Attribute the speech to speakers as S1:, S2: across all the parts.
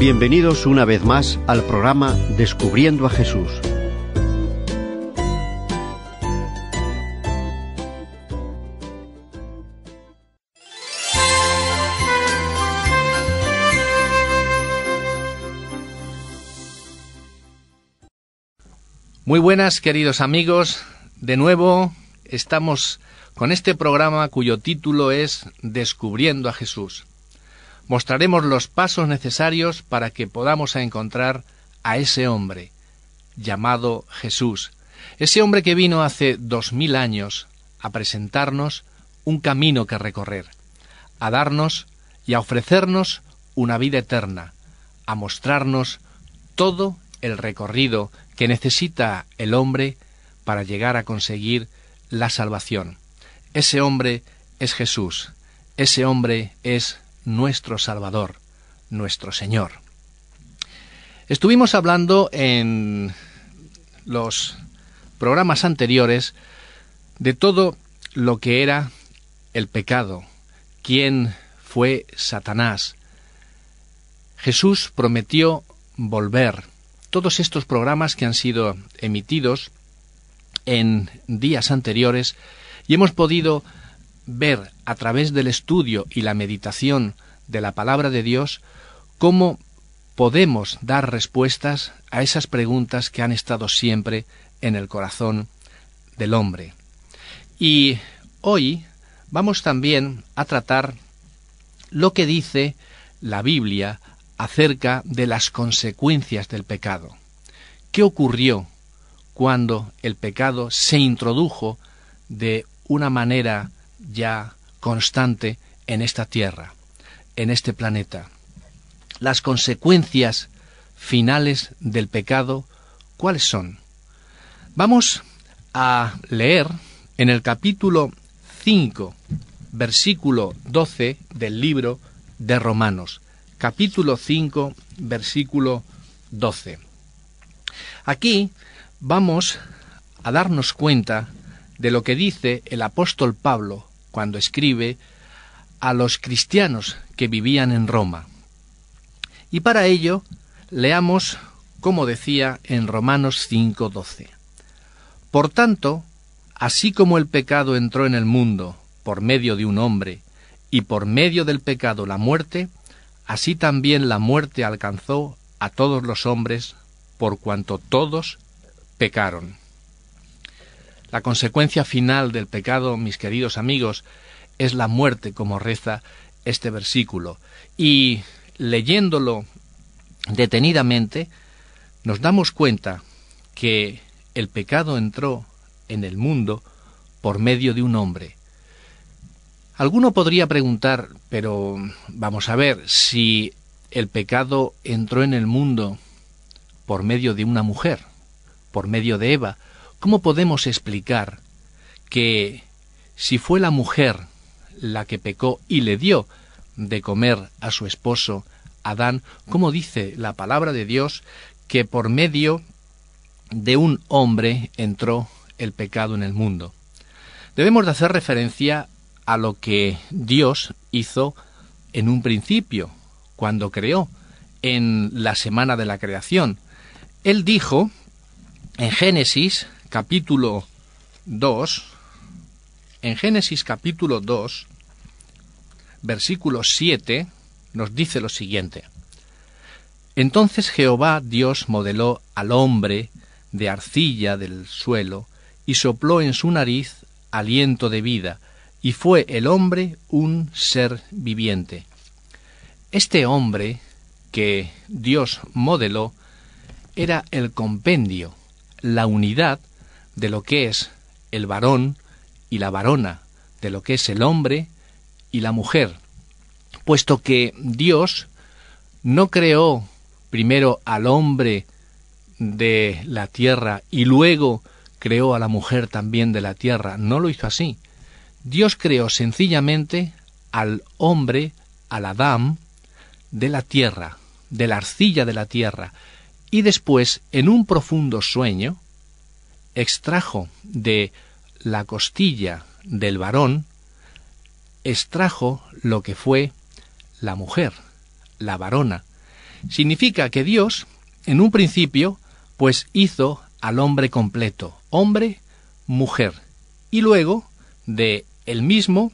S1: Bienvenidos una vez más al programa Descubriendo a Jesús.
S2: Muy buenas, queridos amigos. De nuevo estamos con este programa cuyo título es Descubriendo a Jesús. Mostraremos los pasos necesarios para que podamos encontrar a ese hombre llamado Jesús, ese hombre que vino hace dos mil años a presentarnos un camino que recorrer, a darnos y a ofrecernos una vida eterna, a mostrarnos todo el recorrido que necesita el hombre para llegar a conseguir la salvación. Ese hombre es Jesús, ese hombre es nuestro Salvador, nuestro Señor. Estuvimos hablando en los programas anteriores de todo lo que era el pecado, quién fue Satanás. Jesús prometió volver todos estos programas que han sido emitidos en días anteriores y hemos podido ver a través del estudio y la meditación de la palabra de Dios cómo podemos dar respuestas a esas preguntas que han estado siempre en el corazón del hombre. Y hoy vamos también a tratar lo que dice la Biblia acerca de las consecuencias del pecado. ¿Qué ocurrió cuando el pecado se introdujo de una manera ya constante en esta tierra, en este planeta? Las consecuencias finales del pecado, ¿cuáles son? Vamos a leer en el capítulo 5, versículo 12 del libro de Romanos capítulo 5, versículo 12. Aquí vamos a darnos cuenta de lo que dice el apóstol Pablo cuando escribe a los cristianos que vivían en Roma. Y para ello leamos como decía en Romanos 5:12. Por tanto, así como el pecado entró en el mundo por medio de un hombre, y por medio del pecado la muerte, Así también la muerte alcanzó a todos los hombres por cuanto todos pecaron. La consecuencia final del pecado, mis queridos amigos, es la muerte, como reza este versículo. Y leyéndolo detenidamente, nos damos cuenta que el pecado entró en el mundo por medio de un hombre, Alguno podría preguntar, pero vamos a ver, si el pecado entró en el mundo por medio de una mujer, por medio de Eva, ¿cómo podemos explicar que si fue la mujer la que pecó y le dio de comer a su esposo Adán, ¿cómo dice la palabra de Dios que por medio de un hombre entró el pecado en el mundo? Debemos de hacer referencia a lo que Dios hizo en un principio, cuando creó, en la semana de la creación. Él dijo en Génesis capítulo 2, en Génesis capítulo 2, versículo 7, nos dice lo siguiente. Entonces Jehová Dios modeló al hombre de arcilla del suelo y sopló en su nariz aliento de vida, y fue el hombre un ser viviente. Este hombre que Dios modeló era el compendio, la unidad de lo que es el varón y la varona, de lo que es el hombre y la mujer, puesto que Dios no creó primero al hombre de la tierra y luego creó a la mujer también de la tierra, no lo hizo así, Dios creó sencillamente al hombre, al Adán, de la tierra, de la arcilla de la tierra, y después, en un profundo sueño, extrajo de la costilla del varón, extrajo lo que fue la mujer, la varona, Significa que Dios, en un principio, pues hizo al hombre completo, hombre, mujer, y luego de el mismo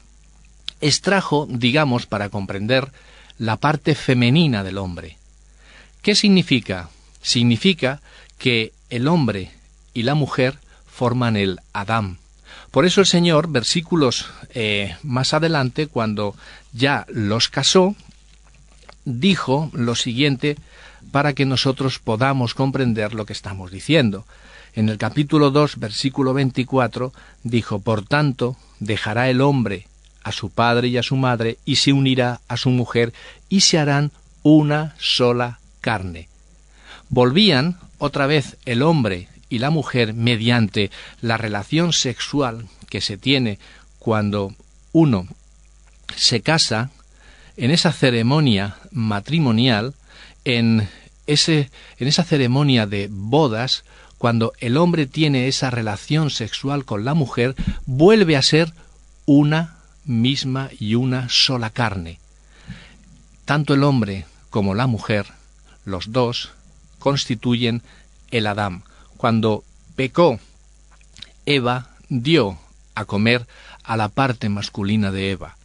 S2: extrajo, digamos, para comprender la parte femenina del hombre. ¿Qué significa? Significa que el hombre y la mujer forman el Adán. Por eso el Señor, versículos eh, más adelante, cuando ya los casó, dijo lo siguiente para que nosotros podamos comprender lo que estamos diciendo. En el capítulo 2, versículo 24, dijo, Por tanto, dejará el hombre a su padre y a su madre, y se unirá a su mujer, y se harán una sola carne. Volvían otra vez el hombre y la mujer mediante la relación sexual que se tiene cuando uno se casa, en esa ceremonia matrimonial, en, ese, en esa ceremonia de bodas, cuando el hombre tiene esa relación sexual con la mujer, vuelve a ser una misma y una sola carne. Tanto el hombre como la mujer, los dos, constituyen el Adán. Cuando pecó, Eva dio a comer a la parte masculina de Eva,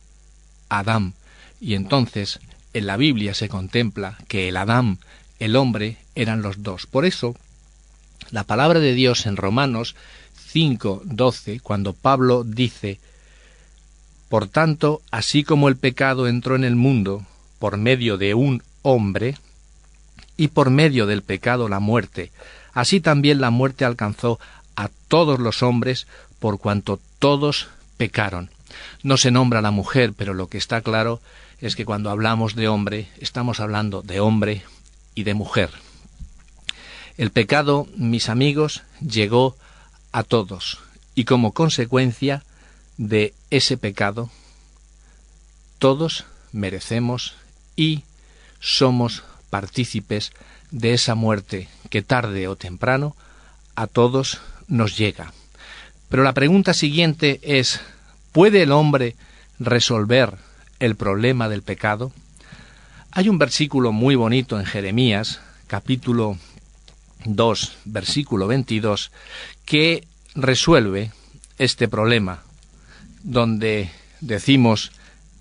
S2: Adán, y entonces en la Biblia se contempla que el Adán, el hombre, eran los dos. Por eso, la palabra de Dios en Romanos 5, 12, cuando Pablo dice, Por tanto, así como el pecado entró en el mundo por medio de un hombre, y por medio del pecado la muerte, así también la muerte alcanzó a todos los hombres por cuanto todos pecaron. No se nombra la mujer, pero lo que está claro es que cuando hablamos de hombre, estamos hablando de hombre y de mujer. El pecado, mis amigos, llegó a todos, y como consecuencia de ese pecado, todos merecemos y somos partícipes de esa muerte que tarde o temprano a todos nos llega. Pero la pregunta siguiente es, ¿puede el hombre resolver el problema del pecado? Hay un versículo muy bonito en Jeremías, capítulo 2, versículo 22, que resuelve este problema, donde decimos,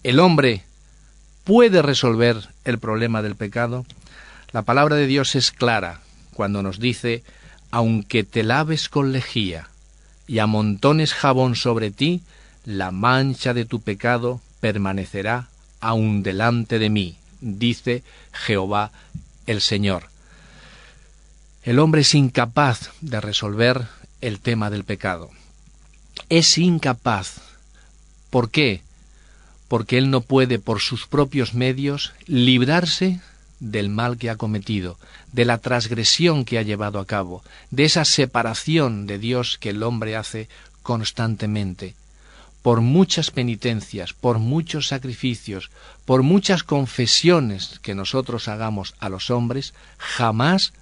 S2: el hombre puede resolver el problema del pecado. La palabra de Dios es clara cuando nos dice, aunque te laves con lejía y amontones jabón sobre ti, la mancha de tu pecado permanecerá aún delante de mí, dice Jehová el Señor. El hombre es incapaz de resolver el tema del pecado. Es incapaz. ¿Por qué? Porque él no puede por sus propios medios librarse del mal que ha cometido, de la transgresión que ha llevado a cabo, de esa separación de Dios que el hombre hace constantemente. Por muchas penitencias, por muchos sacrificios, por muchas confesiones que nosotros hagamos a los hombres, jamás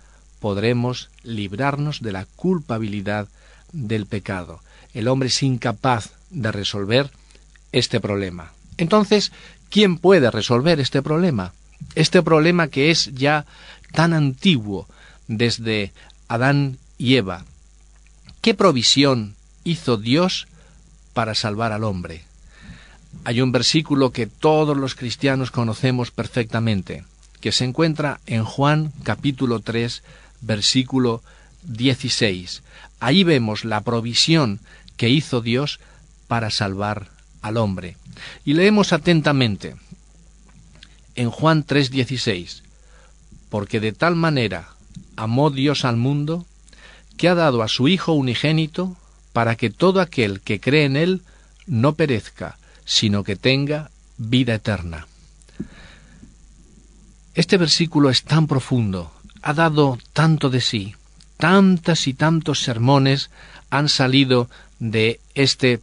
S2: podremos librarnos de la culpabilidad del pecado. El hombre es incapaz de resolver este problema. Entonces, ¿quién puede resolver este problema? Este problema que es ya tan antiguo desde Adán y Eva. ¿Qué provisión hizo Dios para salvar al hombre? Hay un versículo que todos los cristianos conocemos perfectamente, que se encuentra en Juan capítulo 3, versículo 16. Ahí vemos la provisión que hizo Dios para salvar al hombre. Y leemos atentamente en Juan 3:16, porque de tal manera amó Dios al mundo, que ha dado a su Hijo unigénito, para que todo aquel que cree en Él no perezca, sino que tenga vida eterna. Este versículo es tan profundo, ha dado tanto de sí, tantas y tantos sermones han salido de este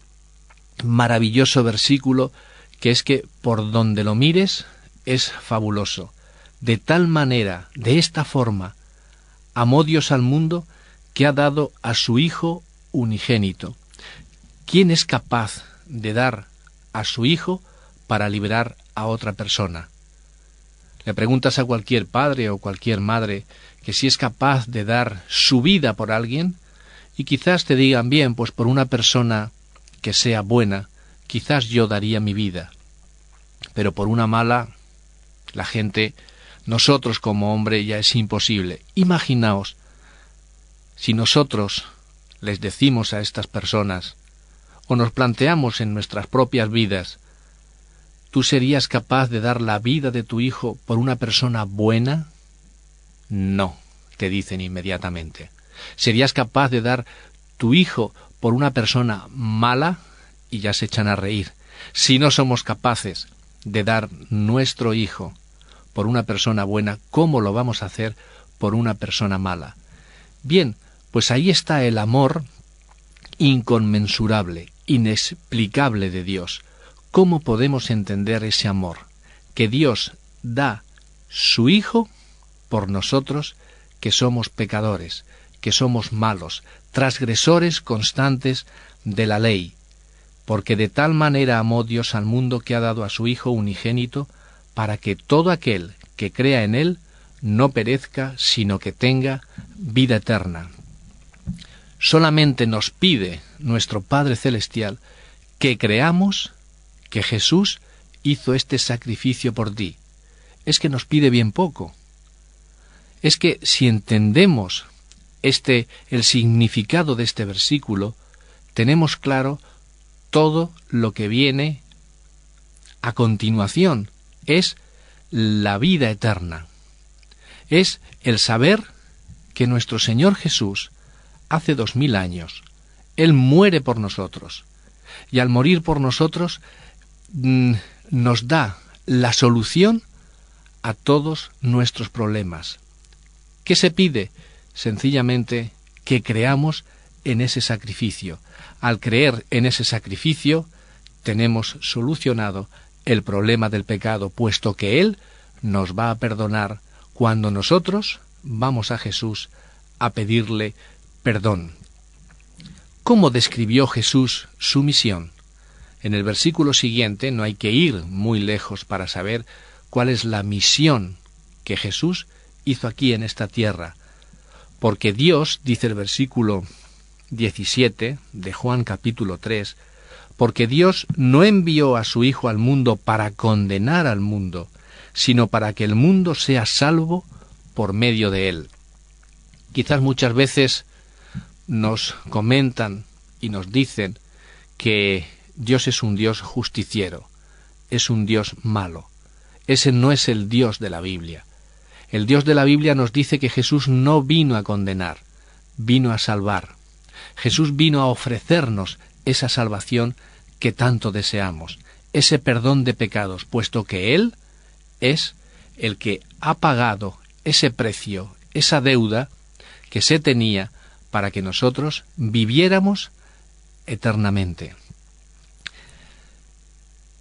S2: maravilloso versículo, que es que por donde lo mires es fabuloso. De tal manera, de esta forma, amó Dios al mundo que ha dado a su Hijo unigénito. ¿Quién es capaz de dar a su Hijo para liberar a otra persona? Le preguntas a cualquier padre o cualquier madre que si es capaz de dar su vida por alguien, y quizás te digan bien, pues por una persona que sea buena, quizás yo daría mi vida. Pero por una mala, la gente, nosotros como hombre ya es imposible. Imaginaos si nosotros les decimos a estas personas, o nos planteamos en nuestras propias vidas, ¿tú serías capaz de dar la vida de tu hijo por una persona buena? No, te dicen inmediatamente. ¿Serías capaz de dar tu hijo por una persona mala? Y ya se echan a reír. Si no somos capaces de dar nuestro hijo por una persona buena, ¿cómo lo vamos a hacer por una persona mala? Bien, pues ahí está el amor inconmensurable, inexplicable de Dios. ¿Cómo podemos entender ese amor? Que Dios da su Hijo por nosotros que somos pecadores, que somos malos, transgresores constantes de la ley, porque de tal manera amó Dios al mundo que ha dado a su Hijo unigénito, para que todo aquel que crea en Él no perezca, sino que tenga vida eterna. Solamente nos pide nuestro Padre Celestial que creamos que Jesús hizo este sacrificio por ti. Es que nos pide bien poco. Es que si entendemos este el significado de este versículo, tenemos claro todo lo que viene a continuación. Es la vida eterna. Es el saber que nuestro Señor Jesús hace dos mil años. Él muere por nosotros. Y al morir por nosotros mm, nos da la solución a todos nuestros problemas. ¿Qué se pide? sencillamente que creamos en ese sacrificio. Al creer en ese sacrificio, tenemos solucionado el problema del pecado, puesto que Él nos va a perdonar cuando nosotros vamos a Jesús a pedirle perdón. ¿Cómo describió Jesús su misión? En el versículo siguiente no hay que ir muy lejos para saber cuál es la misión que Jesús hizo aquí en esta tierra, porque Dios, dice el versículo 17 de Juan capítulo 3, porque Dios no envió a su Hijo al mundo para condenar al mundo, sino para que el mundo sea salvo por medio de él. Quizás muchas veces nos comentan y nos dicen que Dios es un Dios justiciero, es un Dios malo. Ese no es el Dios de la Biblia. El Dios de la Biblia nos dice que Jesús no vino a condenar, vino a salvar. Jesús vino a ofrecernos esa salvación que tanto deseamos, ese perdón de pecados, puesto que Él es el que ha pagado ese precio, esa deuda que se tenía para que nosotros viviéramos eternamente.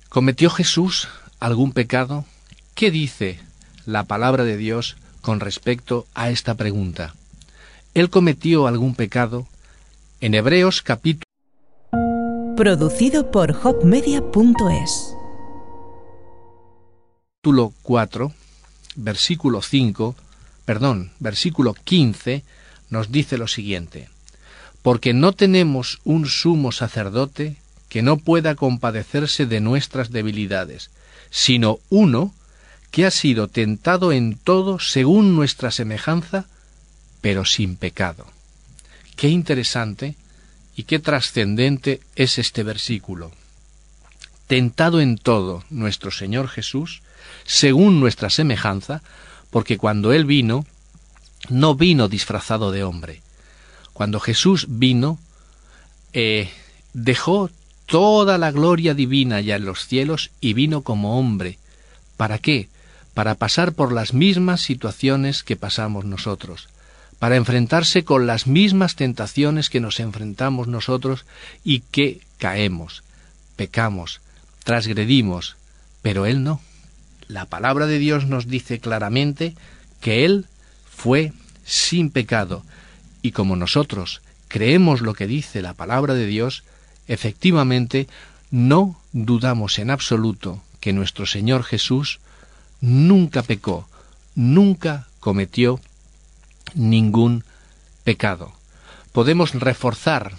S2: ¿Cometió Jesús algún pecado? ¿Qué dice la palabra de Dios con respecto a esta pregunta. ¿Él cometió algún pecado? En Hebreos capítulo
S3: Producido por hopmedia.es.
S2: Capítulo 4, versículo 5, perdón, versículo 15 nos dice lo siguiente: Porque no tenemos un sumo sacerdote que no pueda compadecerse de nuestras debilidades, sino uno que ha sido tentado en todo según nuestra semejanza, pero sin pecado. Qué interesante y qué trascendente es este versículo. Tentado en todo nuestro Señor Jesús, según nuestra semejanza, porque cuando Él vino, no vino disfrazado de hombre. Cuando Jesús vino, eh, dejó toda la gloria divina ya en los cielos y vino como hombre. ¿Para qué? para pasar por las mismas situaciones que pasamos nosotros, para enfrentarse con las mismas tentaciones que nos enfrentamos nosotros y que caemos, pecamos, transgredimos, pero Él no. La palabra de Dios nos dice claramente que Él fue sin pecado, y como nosotros creemos lo que dice la palabra de Dios, efectivamente no dudamos en absoluto que nuestro Señor Jesús nunca pecó, nunca cometió ningún pecado. Podemos reforzar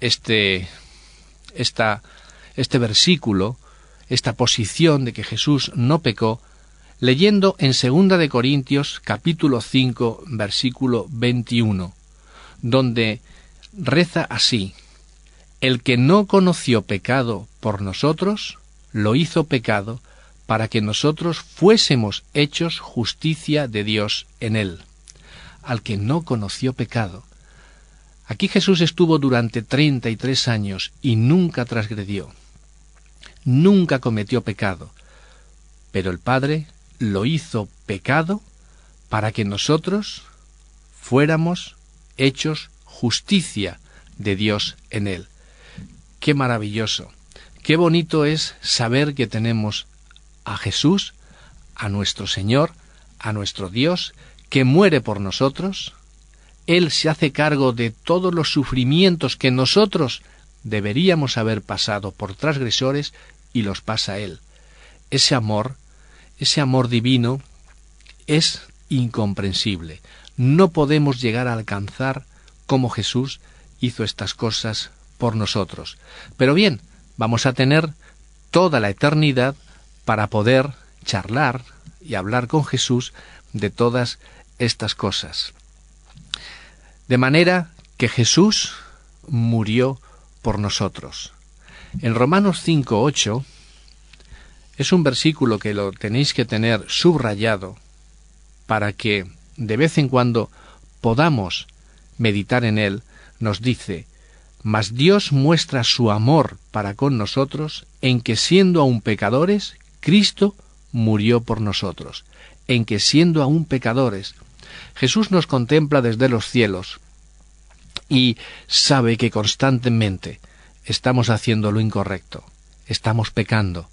S2: este, este versículo, esta posición de que Jesús no pecó, leyendo en 2 de Corintios capítulo 5 versículo 21, donde reza así: El que no conoció pecado por nosotros, lo hizo pecado para que nosotros fuésemos hechos justicia de Dios en él. Al que no conoció pecado. Aquí Jesús estuvo durante treinta y tres años y nunca transgredió. Nunca cometió pecado. Pero el Padre lo hizo pecado para que nosotros fuéramos hechos justicia de Dios en él. Qué maravilloso, qué bonito es saber que tenemos a Jesús, a nuestro Señor, a nuestro Dios, que muere por nosotros, Él se hace cargo de todos los sufrimientos que nosotros deberíamos haber pasado por transgresores y los pasa Él. Ese amor, ese amor divino, es incomprensible. No podemos llegar a alcanzar como Jesús hizo estas cosas por nosotros. Pero bien, vamos a tener toda la eternidad para poder charlar y hablar con Jesús de todas estas cosas. De manera que Jesús murió por nosotros. En Romanos 5.8 es un versículo que lo tenéis que tener subrayado para que de vez en cuando podamos meditar en él, nos dice, Mas Dios muestra su amor para con nosotros en que siendo aún pecadores, Cristo murió por nosotros, en que siendo aún pecadores, Jesús nos contempla desde los cielos y sabe que constantemente estamos haciendo lo incorrecto, estamos pecando,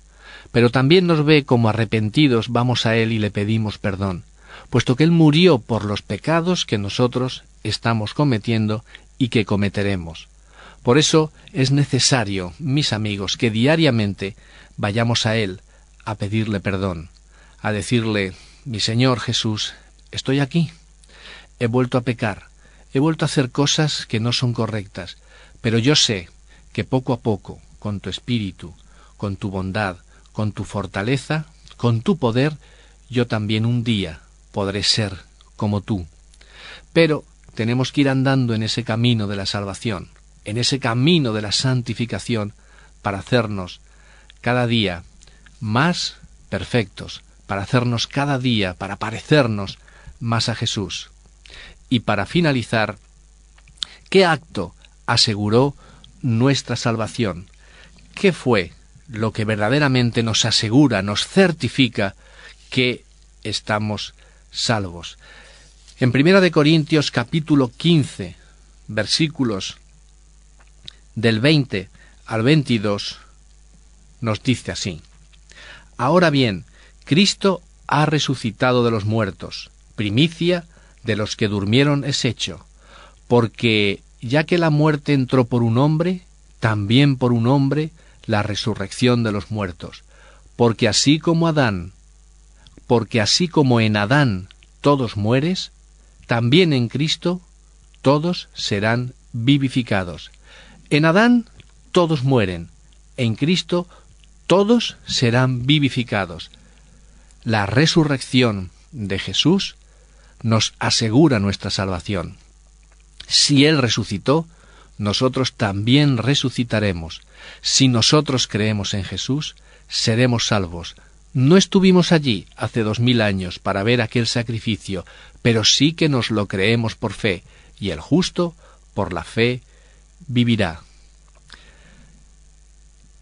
S2: pero también nos ve como arrepentidos vamos a Él y le pedimos perdón, puesto que Él murió por los pecados que nosotros estamos cometiendo y que cometeremos. Por eso es necesario, mis amigos, que diariamente vayamos a Él, a pedirle perdón, a decirle, mi Señor Jesús, estoy aquí, he vuelto a pecar, he vuelto a hacer cosas que no son correctas, pero yo sé que poco a poco, con tu espíritu, con tu bondad, con tu fortaleza, con tu poder, yo también un día podré ser como tú. Pero tenemos que ir andando en ese camino de la salvación, en ese camino de la santificación, para hacernos cada día más perfectos, para hacernos cada día, para parecernos más a Jesús. Y para finalizar, ¿qué acto aseguró nuestra salvación? ¿Qué fue lo que verdaderamente nos asegura, nos certifica que estamos salvos? En Primera de Corintios capítulo 15, versículos del 20 al 22 nos dice así: Ahora bien, Cristo ha resucitado de los muertos, primicia de los que durmieron es hecho, porque ya que la muerte entró por un hombre, también por un hombre la resurrección de los muertos, porque así como Adán, porque así como en Adán todos mueres, también en Cristo todos serán vivificados. En Adán todos mueren, en Cristo todos serán vivificados. La resurrección de Jesús nos asegura nuestra salvación. Si Él resucitó, nosotros también resucitaremos. Si nosotros creemos en Jesús, seremos salvos. No estuvimos allí hace dos mil años para ver aquel sacrificio, pero sí que nos lo creemos por fe, y el justo, por la fe, vivirá.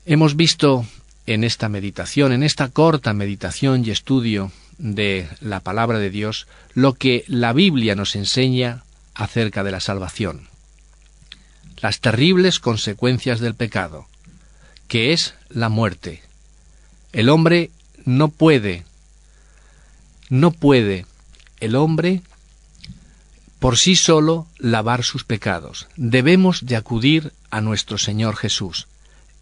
S2: Hemos visto en esta meditación, en esta corta meditación y estudio de la palabra de Dios, lo que la Biblia nos enseña acerca de la salvación. Las terribles consecuencias del pecado, que es la muerte. El hombre no puede, no puede el hombre por sí solo lavar sus pecados. Debemos de acudir a nuestro Señor Jesús.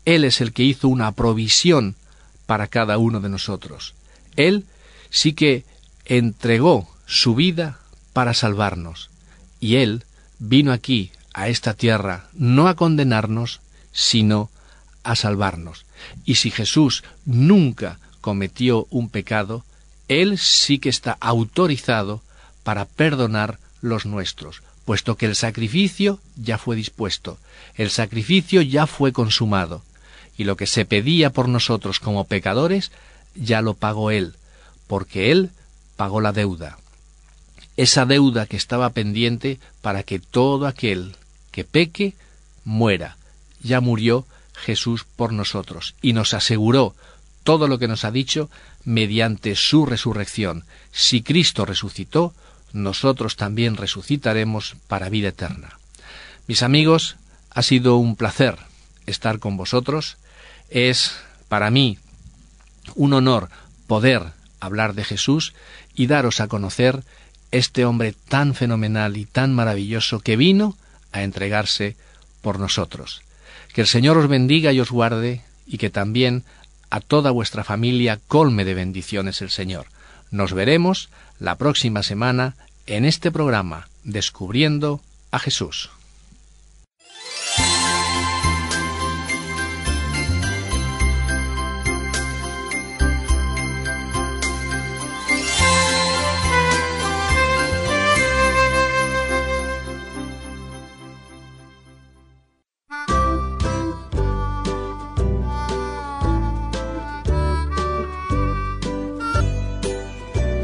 S2: Él es el que hizo una provisión para cada uno de nosotros. Él sí que entregó su vida para salvarnos. Y Él vino aquí, a esta tierra, no a condenarnos, sino a salvarnos. Y si Jesús nunca cometió un pecado, Él sí que está autorizado para perdonar los nuestros, puesto que el sacrificio ya fue dispuesto, el sacrificio ya fue consumado, y lo que se pedía por nosotros como pecadores, ya lo pagó Él, porque Él pagó la deuda. Esa deuda que estaba pendiente para que todo aquel que peque muera. Ya murió Jesús por nosotros y nos aseguró todo lo que nos ha dicho mediante su resurrección. Si Cristo resucitó, nosotros también resucitaremos para vida eterna. Mis amigos, ha sido un placer estar con vosotros. Es para mí un honor poder hablar de Jesús y daros a conocer este hombre tan fenomenal y tan maravilloso que vino a entregarse por nosotros. Que el Señor os bendiga y os guarde y que también a toda vuestra familia colme de bendiciones el Señor. Nos veremos la próxima semana en este programa Descubriendo a Jesús.